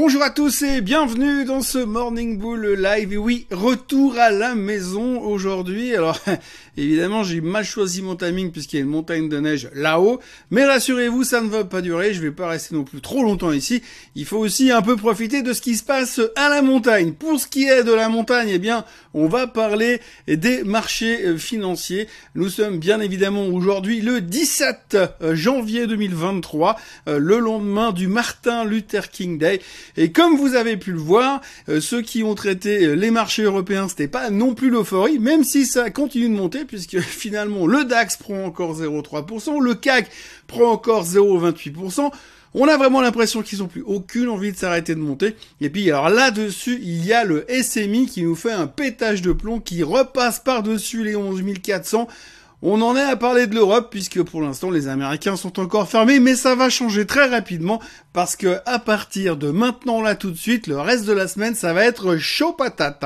Bonjour à tous et bienvenue dans ce Morning Bull Live. Oui, retour à la maison aujourd'hui. Alors, évidemment, j'ai mal choisi mon timing puisqu'il y a une montagne de neige là-haut. Mais rassurez-vous, ça ne va pas durer. Je vais pas rester non plus trop longtemps ici. Il faut aussi un peu profiter de ce qui se passe à la montagne. Pour ce qui est de la montagne, eh bien, on va parler des marchés euh, financiers. Nous sommes bien évidemment aujourd'hui le 17 euh, janvier 2023, euh, le lendemain du Martin Luther King Day. Et comme vous avez pu le voir, euh, ceux qui ont traité euh, les marchés européens, c'était pas non plus l'euphorie, même si ça continue de monter, puisque finalement le DAX prend encore 0,3%, le CAC prend encore 0,28%. On a vraiment l'impression qu'ils n'ont plus aucune envie de s'arrêter de monter. Et puis alors là-dessus, il y a le SMI qui nous fait un pétage de plomb, qui repasse par-dessus les 11 400. On en est à parler de l'Europe puisque pour l'instant les Américains sont encore fermés, mais ça va changer très rapidement parce que à partir de maintenant là tout de suite, le reste de la semaine ça va être chaud patate.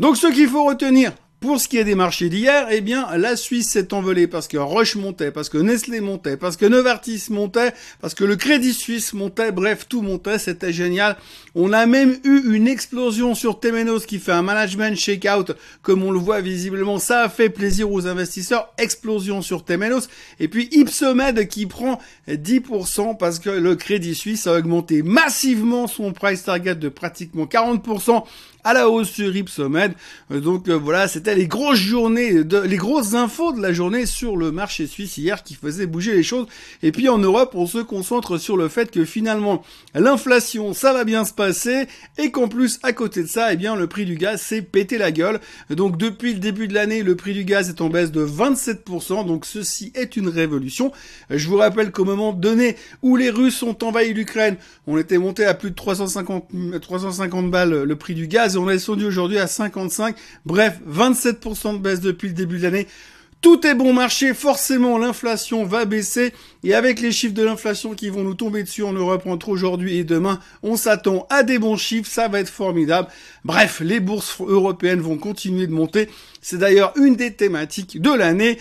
Donc ce qu'il faut retenir, pour ce qui est des marchés d'hier, eh bien, la Suisse s'est envolée parce que Roche montait, parce que Nestlé montait, parce que Novartis montait, parce que le Crédit Suisse montait, bref, tout montait, c'était génial. On a même eu une explosion sur Temenos qui fait un management shakeout, comme on le voit visiblement, ça a fait plaisir aux investisseurs, explosion sur Temenos, et puis Ipsomed qui prend 10% parce que le Crédit Suisse a augmenté massivement son price target de pratiquement 40% à la hausse sur Ipsomed. Donc euh, voilà, c'était les grosses journées, de, les grosses infos de la journée sur le marché suisse hier qui faisaient bouger les choses. Et puis en Europe, on se concentre sur le fait que finalement l'inflation, ça va bien se passer et qu'en plus à côté de ça, eh bien le prix du gaz s'est pété la gueule. Donc depuis le début de l'année, le prix du gaz est en baisse de 27%. Donc ceci est une révolution. Je vous rappelle qu'au moment donné où les Russes ont envahi l'Ukraine, on était monté à plus de 350 350 balles le prix du gaz on est descendu aujourd'hui à 55. Bref, 27% de baisse depuis le début de l'année. Tout est bon marché, forcément l'inflation va baisser et avec les chiffres de l'inflation qui vont nous tomber dessus en Europe entre aujourd'hui et demain, on s'attend à des bons chiffres, ça va être formidable. Bref, les bourses européennes vont continuer de monter. C'est d'ailleurs une des thématiques de l'année,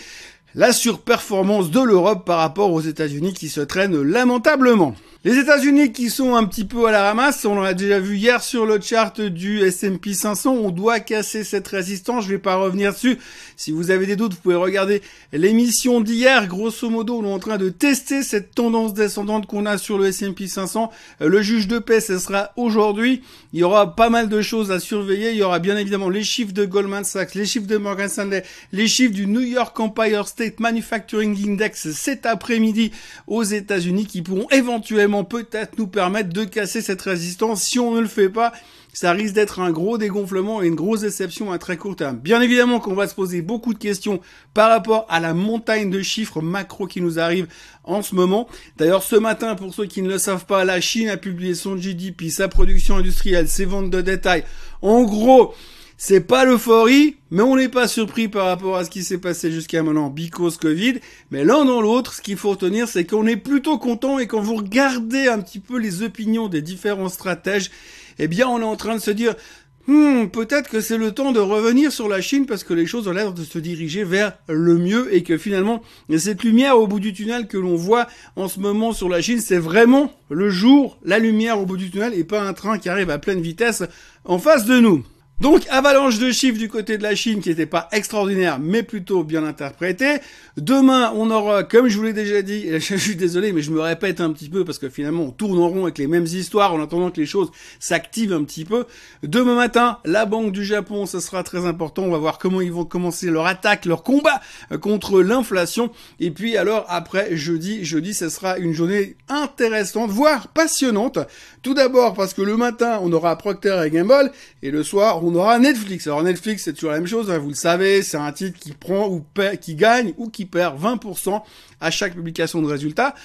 la surperformance de l'Europe par rapport aux États-Unis qui se traînent lamentablement. Les États-Unis qui sont un petit peu à la ramasse, on l'a déjà vu hier sur le chart du S&P 500, on doit casser cette résistance, je vais pas revenir dessus. Si vous avez des doutes, vous pouvez regarder l'émission d'hier, grosso modo, on est en train de tester cette tendance descendante qu'on a sur le S&P 500. Le juge de paix, ce sera aujourd'hui. Il y aura pas mal de choses à surveiller, il y aura bien évidemment les chiffres de Goldman Sachs, les chiffres de Morgan Stanley, les chiffres du New York Empire State Manufacturing Index cet après-midi aux États-Unis qui pourront éventuellement peut-être nous permettre de casser cette résistance. Si on ne le fait pas, ça risque d'être un gros dégonflement et une grosse déception à très court terme. Bien évidemment qu'on va se poser beaucoup de questions par rapport à la montagne de chiffres macro qui nous arrive en ce moment. D'ailleurs, ce matin, pour ceux qui ne le savent pas, la Chine a publié son GDP, sa production industrielle, ses ventes de détail. En gros, c'est pas l'euphorie, mais on n'est pas surpris par rapport à ce qui s'est passé jusqu'à maintenant, because Covid. Mais l'un dans l'autre, ce qu'il faut retenir, c'est qu'on est plutôt content et quand vous regardez un petit peu les opinions des différents stratèges, eh bien, on est en train de se dire, Hmm, peut-être que c'est le temps de revenir sur la Chine parce que les choses ont l'air de se diriger vers le mieux et que finalement cette lumière au bout du tunnel que l'on voit en ce moment sur la Chine, c'est vraiment le jour, la lumière au bout du tunnel et pas un train qui arrive à pleine vitesse en face de nous. Donc, avalanche de chiffres du côté de la Chine qui n'était pas extraordinaire, mais plutôt bien interprété. Demain, on aura, comme je vous l'ai déjà dit, je suis désolé, mais je me répète un petit peu parce que finalement, on tourne en rond avec les mêmes histoires en attendant que les choses s'activent un petit peu. Demain matin, la Banque du Japon, ce sera très important. On va voir comment ils vont commencer leur attaque, leur combat contre l'inflation. Et puis, alors, après, jeudi, jeudi, ce sera une journée intéressante, voire passionnante. Tout d'abord parce que le matin, on aura Procter et Gamble, et le soir, on on aura Netflix. Alors Netflix, c'est toujours la même chose, hein, vous le savez, c'est un titre qui prend ou qui gagne ou qui perd 20% à chaque publication de résultats.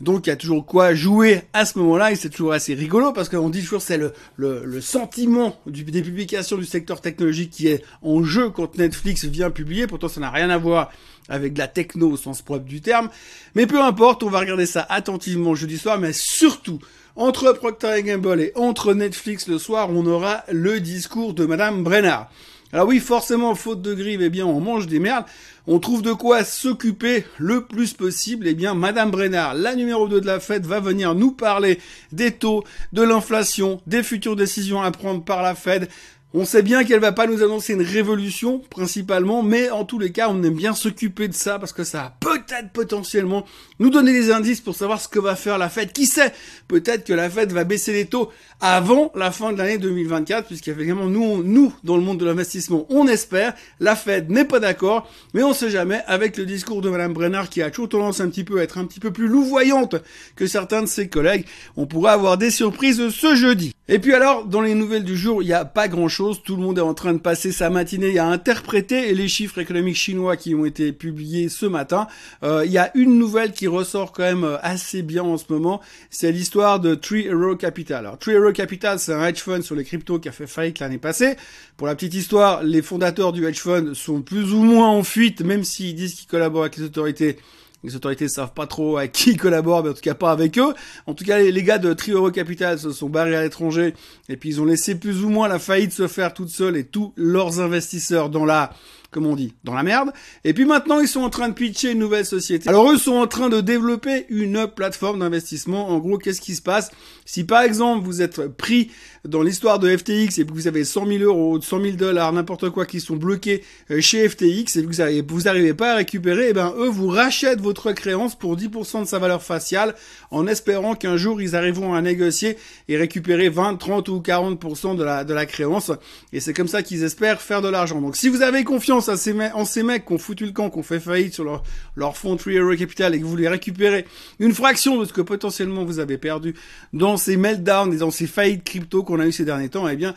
Donc il y a toujours quoi jouer à ce moment-là et c'est toujours assez rigolo parce qu'on dit toujours c'est le, le, sentiment du, des publications du secteur technologique qui est en jeu quand Netflix vient publier. Pourtant ça n'a rien à voir avec de la techno au sens propre du terme. Mais peu importe, on va regarder ça attentivement jeudi soir, mais surtout entre Procter Gamble et entre Netflix le soir, on aura le discours de Madame Brennard. Alors oui, forcément, faute de grive, eh bien, on mange des merdes. On trouve de quoi s'occuper le plus possible. Eh bien, Madame Brennard, la numéro 2 de la Fed, va venir nous parler des taux, de l'inflation, des futures décisions à prendre par la Fed, on sait bien qu'elle va pas nous annoncer une révolution principalement, mais en tous les cas, on aime bien s'occuper de ça parce que ça va peut-être potentiellement nous donner des indices pour savoir ce que va faire la Fed. Qui sait? Peut-être que la Fed va baisser les taux avant la fin de l'année 2024, puisqu'effectivement nous, nous dans le monde de l'investissement, on espère. La Fed n'est pas d'accord, mais on sait jamais. Avec le discours de Madame Brenner qui a toujours tendance un petit peu à être un petit peu plus louvoyante que certains de ses collègues, on pourra avoir des surprises ce jeudi. Et puis alors, dans les nouvelles du jour, il n'y a pas grand-chose tout le monde est en train de passer sa matinée à interpréter les chiffres économiques chinois qui ont été publiés ce matin. Euh, il y a une nouvelle qui ressort quand même euh, assez bien en ce moment. C'est l'histoire de Tree Hero Capital. Alors, Tree Hero Capital, c'est un hedge fund sur les cryptos qui a fait faillite l'année passée. Pour la petite histoire, les fondateurs du hedge fund sont plus ou moins en fuite, même s'ils disent qu'ils collaborent avec les autorités les autorités ne savent pas trop à qui ils collaborent, mais en tout cas pas avec eux. En tout cas, les, gars de Trioro Capital se sont barrés à l'étranger et puis ils ont laissé plus ou moins la faillite se faire toute seule et tous leurs investisseurs dans la comme on dit, dans la merde. Et puis maintenant, ils sont en train de pitcher une nouvelle société. Alors eux sont en train de développer une plateforme d'investissement. En gros, qu'est-ce qui se passe? Si par exemple, vous êtes pris dans l'histoire de FTX et que vous avez 100 000 euros, 100 000 dollars, n'importe quoi qui sont bloqués euh, chez FTX et que vous n'arrivez pas à récupérer, eh ben eux vous rachètent votre créance pour 10% de sa valeur faciale en espérant qu'un jour ils arriveront à négocier et récupérer 20, 30 ou 40% de la, de la créance. Et c'est comme ça qu'ils espèrent faire de l'argent. Donc si vous avez confiance ces en ces mecs qui ont foutu le camp, qui ont fait faillite sur leur, leur fonds Tree Hero Capital et que vous voulez récupérer une fraction de ce que potentiellement vous avez perdu dans ces meltdowns et dans ces faillites crypto qu'on a eu ces derniers temps, eh bien,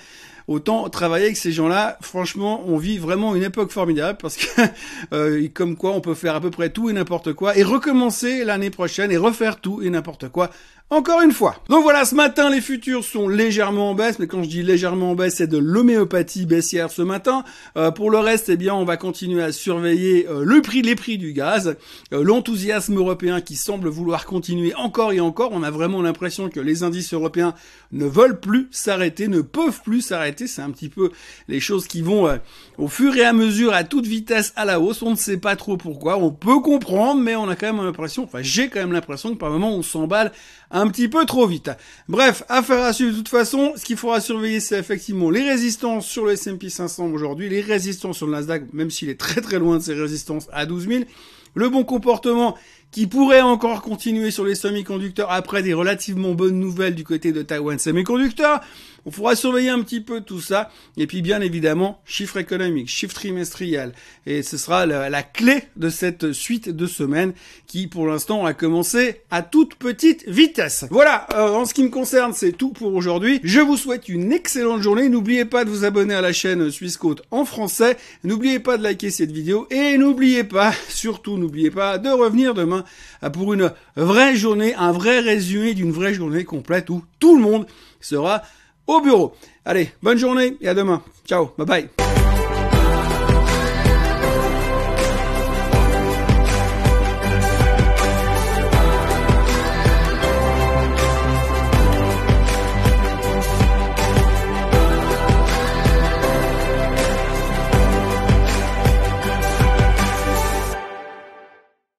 autant travailler avec ces gens-là. Franchement, on vit vraiment une époque formidable parce que euh, comme quoi on peut faire à peu près tout et n'importe quoi et recommencer l'année prochaine et refaire tout et n'importe quoi encore une fois. Donc voilà, ce matin, les futurs sont légèrement en baisse, mais quand je dis légèrement en baisse, c'est de l'homéopathie baissière ce matin. Euh, pour le reste, eh bien, on va continuer à surveiller euh, le prix, les prix du gaz, euh, l'enthousiasme européen qui semble vouloir continuer encore et encore. On a vraiment l'impression que les indices européens ne veulent plus s'arrêter, ne peuvent plus s'arrêter. C'est un petit peu les choses qui vont au fur et à mesure, à toute vitesse, à la hausse. On ne sait pas trop pourquoi. On peut comprendre, mais on a quand même l'impression, enfin, j'ai quand même l'impression que par moment, on s'emballe un petit peu trop vite. Bref, affaire à suivre de toute façon. Ce qu'il faudra surveiller, c'est effectivement les résistances sur le S&P 500 aujourd'hui, les résistances sur le Nasdaq, même s'il est très très loin de ses résistances à 12 000. Le bon comportement qui pourrait encore continuer sur les semi-conducteurs après des relativement bonnes nouvelles du côté de Taiwan Semiconductor. On pourra surveiller un petit peu tout ça. Et puis bien évidemment, chiffres économiques, chiffres trimestriels. Et ce sera la, clé de cette suite de semaines qui pour l'instant a commencé à toute petite vitesse. Voilà, euh, en ce qui me concerne, c'est tout pour aujourd'hui. Je vous souhaite une excellente journée. N'oubliez pas de vous abonner à la chaîne Suisse en français. N'oubliez pas de liker cette vidéo. Et n'oubliez pas, surtout n'oubliez pas, de revenir demain pour une vraie journée, un vrai résumé d'une vraie journée complète où tout le monde sera au bureau. Allez, bonne journée et à demain. Ciao, bye bye.